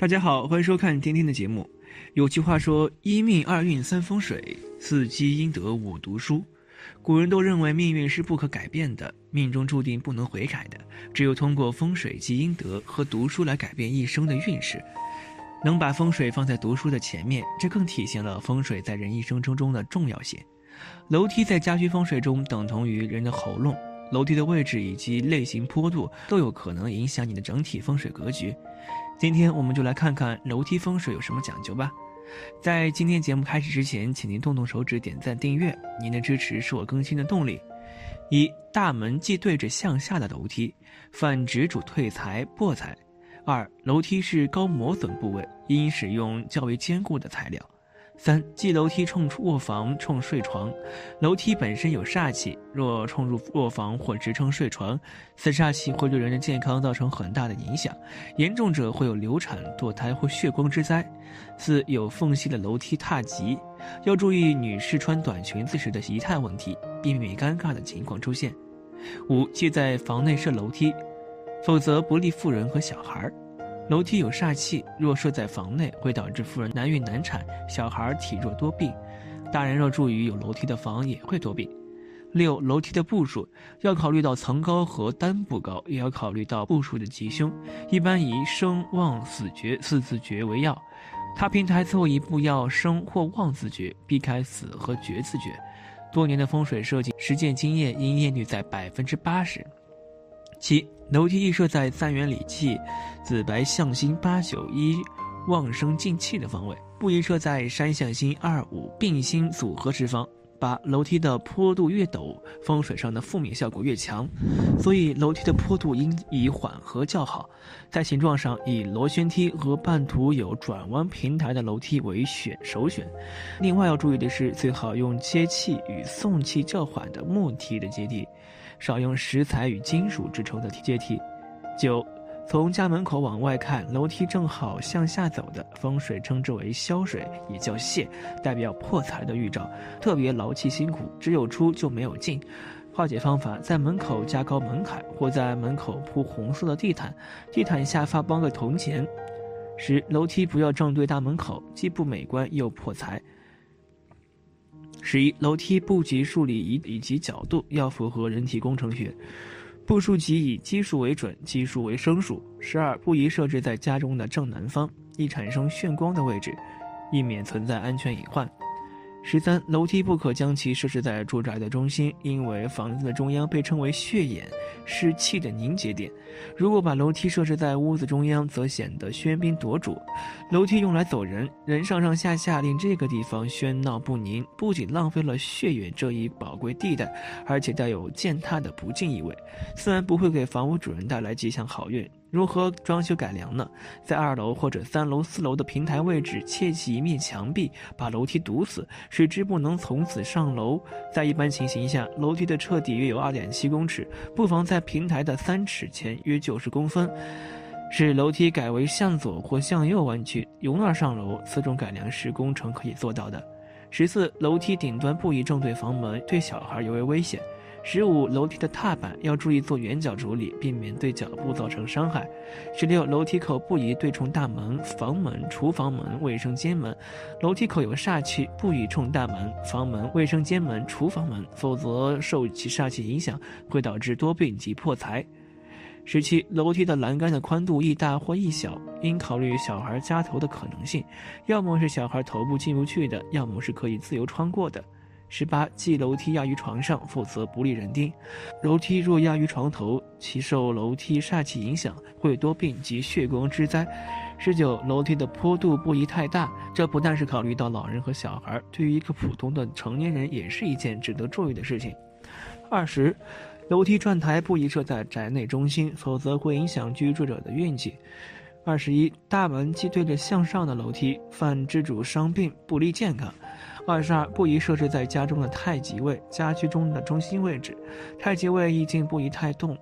大家好，欢迎收看今天的节目。有句话说：“一命二运三风水，四积阴德五读书。”古人都认为命运是不可改变的，命中注定不能悔改的，只有通过风水积阴德和读书来改变一生的运势。能把风水放在读书的前面，这更体现了风水在人一生之中的重要性。楼梯在家居风水中等同于人的喉咙，楼梯的位置以及类型坡度都有可能影响你的整体风水格局。今天我们就来看看楼梯风水有什么讲究吧。在今天节目开始之前，请您动动手指点赞订阅，您的支持是我更新的动力。一大门既对着向下的楼梯，泛指主退财破财。二楼梯是高磨损部位，应使用较为坚固的材料。三，即楼梯冲卧房、冲睡床，楼梯本身有煞气，若冲入卧房或直冲睡床，此煞气会对人的健康造成很大的影响，严重者会有流产、堕胎或血光之灾。四，有缝隙的楼梯踏及，要注意女士穿短裙子时的仪态问题，避免尴尬的情况出现。五，忌在房内设楼梯，否则不利妇人和小孩儿。楼梯有煞气，若设在房内，会导致妇人难孕难产，小孩体弱多病。大人若住于有楼梯的房，也会多病。六、楼梯的步数要考虑到层高和单步高，也要考虑到步数的吉凶。一般以生、旺、死绝四字诀为要。踏平台最后一步要生或旺字诀，避开死和绝字诀。多年的风水设计实践经验，应验率在百分之八十。七。楼梯宜设在三元理气、紫白向星八九一旺生进气的方位，不宜设在山向星二五并星组合之方。八楼梯的坡度越陡，风水上的负面效果越强，所以楼梯的坡度应以缓和较好。在形状上，以螺旋梯和半途有转弯平台的楼梯为选首选。另外要注意的是，最好用接气与送气较缓的木梯的阶梯。少用石材与金属制成的阶梯。九，从家门口往外看，楼梯正好向下走的，风水称之为消水，也叫泄，代表破财的预兆，特别劳气辛苦，只有出就没有进。化解方法，在门口加高门槛，或在门口铺红色的地毯，地毯下发包个铜钱。十，楼梯不要正对大门口，既不美观又破财。十一，楼梯布局数理以以及角度要符合人体工程学，步数即以奇数为准，奇数为生数。十二，不宜设置在家中的正南方，易产生眩光的位置，以免存在安全隐患。十三，楼梯不可将其设置在住宅的中心，因为房子的中央被称为血眼，是气的凝结点。如果把楼梯设置在屋子中央，则显得喧宾夺主。楼梯用来走人，人上上下下，令这个地方喧闹不宁，不仅浪费了血眼这一宝贵地带，而且带有践踏的不敬意味。虽然不会给房屋主人带来吉祥好运。如何装修改良呢？在二楼或者三楼、四楼的平台位置砌起一面墙壁，把楼梯堵死，使之不能从此上楼。在一般情形下，楼梯的彻底约有二点七公尺，不妨在平台的三尺前约九十公分，使楼梯改为向左或向右弯曲，由那儿上楼。此种改良是工程可以做到的。十四，楼梯顶端不宜正对房门，对小孩尤为危险。十五，楼梯的踏板要注意做圆角处理，避免对脚部造成伤害。十六，楼梯口不宜对冲大门、房门、厨房门、卫生间门。楼梯口有煞气，不宜冲大门、房门、卫生间门、厨房门，否则受其煞气影响，会导致多病及破财。十七，楼梯的栏杆的宽度亦大或亦小，应考虑小孩夹头的可能性，要么是小孩头部进不去的，要么是可以自由穿过的。十八，忌楼梯压于床上，否则不利人丁。楼梯若压于床头，其受楼梯煞气影响，会多病及血光之灾。十九，楼梯的坡度不宜太大，这不但是考虑到老人和小孩，对于一个普通的成年人也是一件值得注意的事情。二十，楼梯转台不宜设在宅内中心，否则会影响居住者的运气。二十一，大门既对着向上的楼梯，犯之主伤病，不利健康。二十二，不宜设置在家中的太极位，家居中的中心位置。太极位意境不宜太动。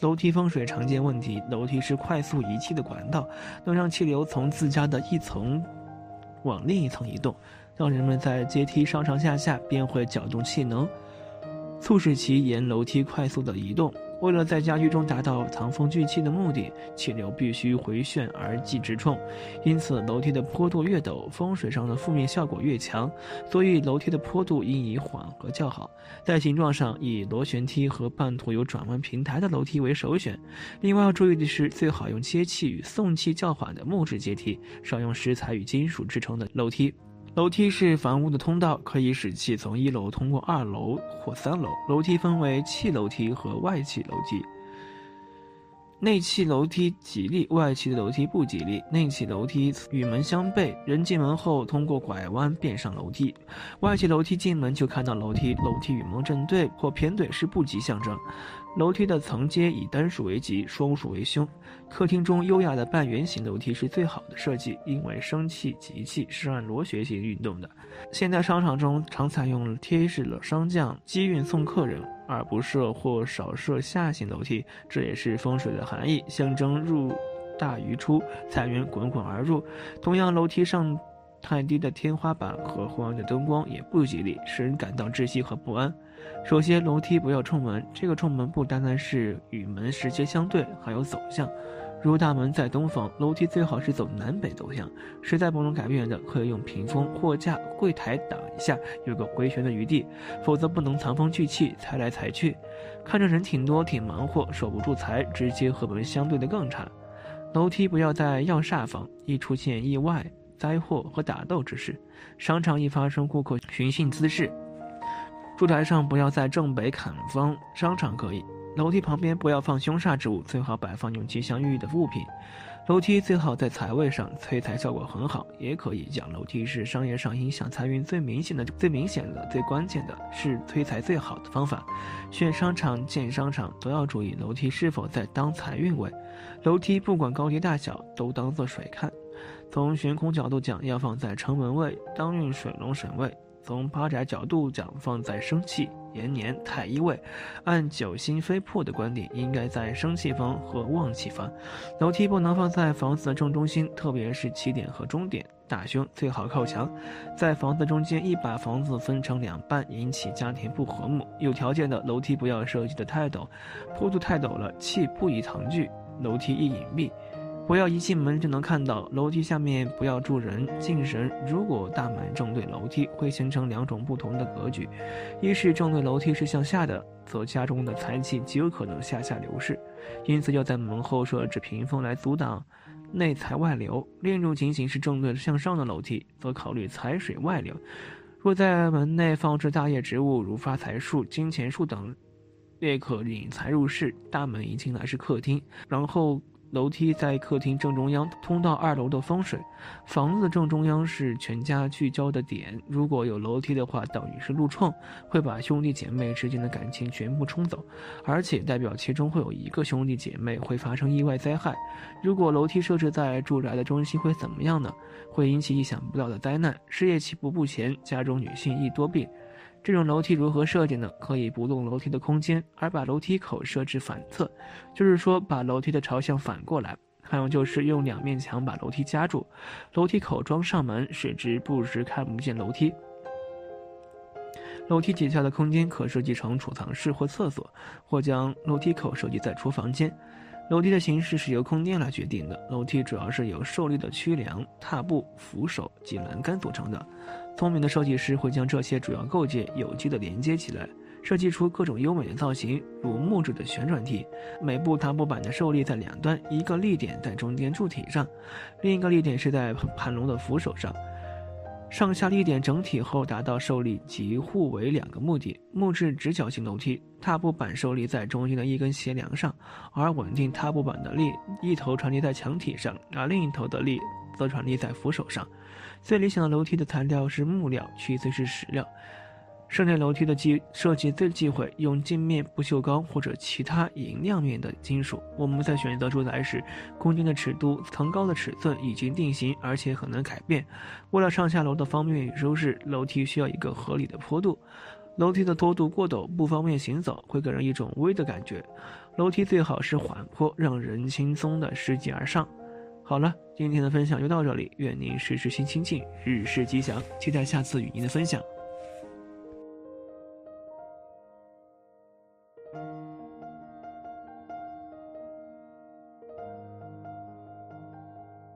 楼梯风水常见问题：楼梯是快速移气的管道，能让气流从自家的一层往另一层移动。让人们在阶梯上上下下，便会搅动气能，促使其沿楼梯快速的移动。为了在家居中达到藏风聚气的目的，气流必须回旋而既直冲，因此楼梯的坡度越陡，风水上的负面效果越强。所以楼梯的坡度应以缓和较好。在形状上，以螺旋梯和半途有转弯平台的楼梯为首选。另外要注意的是，最好用接气与送气较缓的木质阶梯，少用石材与金属制成的楼梯。楼梯是房屋的通道，可以使气从一楼通过二楼或三楼。楼梯分为气楼梯和外气楼梯。内气楼梯吉利，外气的楼梯不吉利。内气楼梯与门相背，人进门后通过拐弯便上楼梯；外气楼梯进门就看到楼梯，楼梯与门正对或偏对是不吉象征。楼梯的层阶以单数为吉，双数为凶。客厅中优雅的半圆形楼梯是最好的设计，因为生气吉气是按螺旋形运动的。现代商场中常采用贴式的升降机运送客人，而不设或少设下行楼梯，这也是风水的含义，象征入大于出，财源滚滚而入。同样，楼梯上太低的天花板和昏暗的灯光也不吉利，使人感到窒息和不安。首先，楼梯不要冲门。这个冲门不单单是与门直接相对，还有走向。如大门在东方，楼梯最好是走南北走向。实在不能改变的，可以用屏风、货架、柜台挡一下，有个回旋的余地。否则不能藏风聚气，财来财去。看着人挺多，挺忙活，守不住财，直接和门相对的更差。楼梯不要在要煞房，易出现意外、灾祸和打斗之事。商场易发生顾客寻衅滋事。烛台上不要在正北砍方，商场可以。楼梯旁边不要放凶煞之物，最好摆放有吉祥寓意的物品。楼梯最好在财位上，催财效果很好。也可以讲，楼梯是商业上影响财运最明显的、最明显的、最关键的，是催财最好的方法。选商场、建商场都要注意楼梯是否在当财运位。楼梯不管高低大小，都当做水看。从悬空角度讲，要放在城门位，当运水龙神位。从八宅角度讲，放在生气延年太一位，按九星飞破的观点，应该在生气方和旺气方。楼梯不能放在房子的正中心，特别是起点和终点。大凶最好靠墙，在房子中间，一把房子分成两半，引起家庭不和睦。有条件的楼梯不要设计的太陡，坡度太陡了，气不宜藏聚，楼梯易隐蔽。不要一进门就能看到楼梯下面，不要住人、进神。如果大门正对楼梯，会形成两种不同的格局：一是正对楼梯是向下的，则家中的财气极有可能向下流逝，因此要在门后设置屏风来阻挡内财外流；另一种情形是正对向上的楼梯，则考虑财水外流。若在门内放置大叶植物，如发财树、金钱树等，也可引财入室。大门一进来是客厅，然后。楼梯在客厅正中央，通到二楼的风水。房子正中央是全家聚焦的点。如果有楼梯的话，等于是路冲，会把兄弟姐妹之间的感情全部冲走，而且代表其中会有一个兄弟姐妹会发生意外灾害。如果楼梯设置在住宅的中心，会怎么样呢？会引起意想不到的灾难，事业起步不前，家中女性易多病。这种楼梯如何设计呢？可以不动楼梯的空间，而把楼梯口设置反侧，就是说把楼梯的朝向反过来。还有就是用两面墙把楼梯夹住，楼梯口装上门，使之不时看不见楼梯。楼梯底下的空间可设计成储藏室或厕所，或将楼梯口设计在厨房间。楼梯的形式是由空间来决定的。楼梯主要是由受力的曲梁、踏步、扶手及栏杆组成的。聪明的设计师会将这些主要构件有机的连接起来，设计出各种优美的造型，如木质的旋转梯，每部踏步板的受力在两端，一个力点在中间柱体上，另一个力点是在盘龙的扶手上。上下力点整体后达到受力及互为两个目的。木质直角形楼梯踏步板受力在中心的一根斜梁上，而稳定踏步板的力一头传递在墙体上，而另一头的力则传递在扶手上。最理想的楼梯的材料是木料，其次是石料。室内楼梯的忌设计最忌讳用镜面不锈钢或者其他银亮面的金属。我们在选择住宅时，空间的尺度、层高的尺寸已经定型，而且很难改变。为了上下楼的方便与舒适，楼梯需要一个合理的坡度。楼梯的坡度过陡不方便行走，会给人一种危的感觉。楼梯最好是缓坡，让人轻松的拾级而上。好了，今天的分享就到这里。愿您时时心清静，日事吉祥。期待下次与您的分享。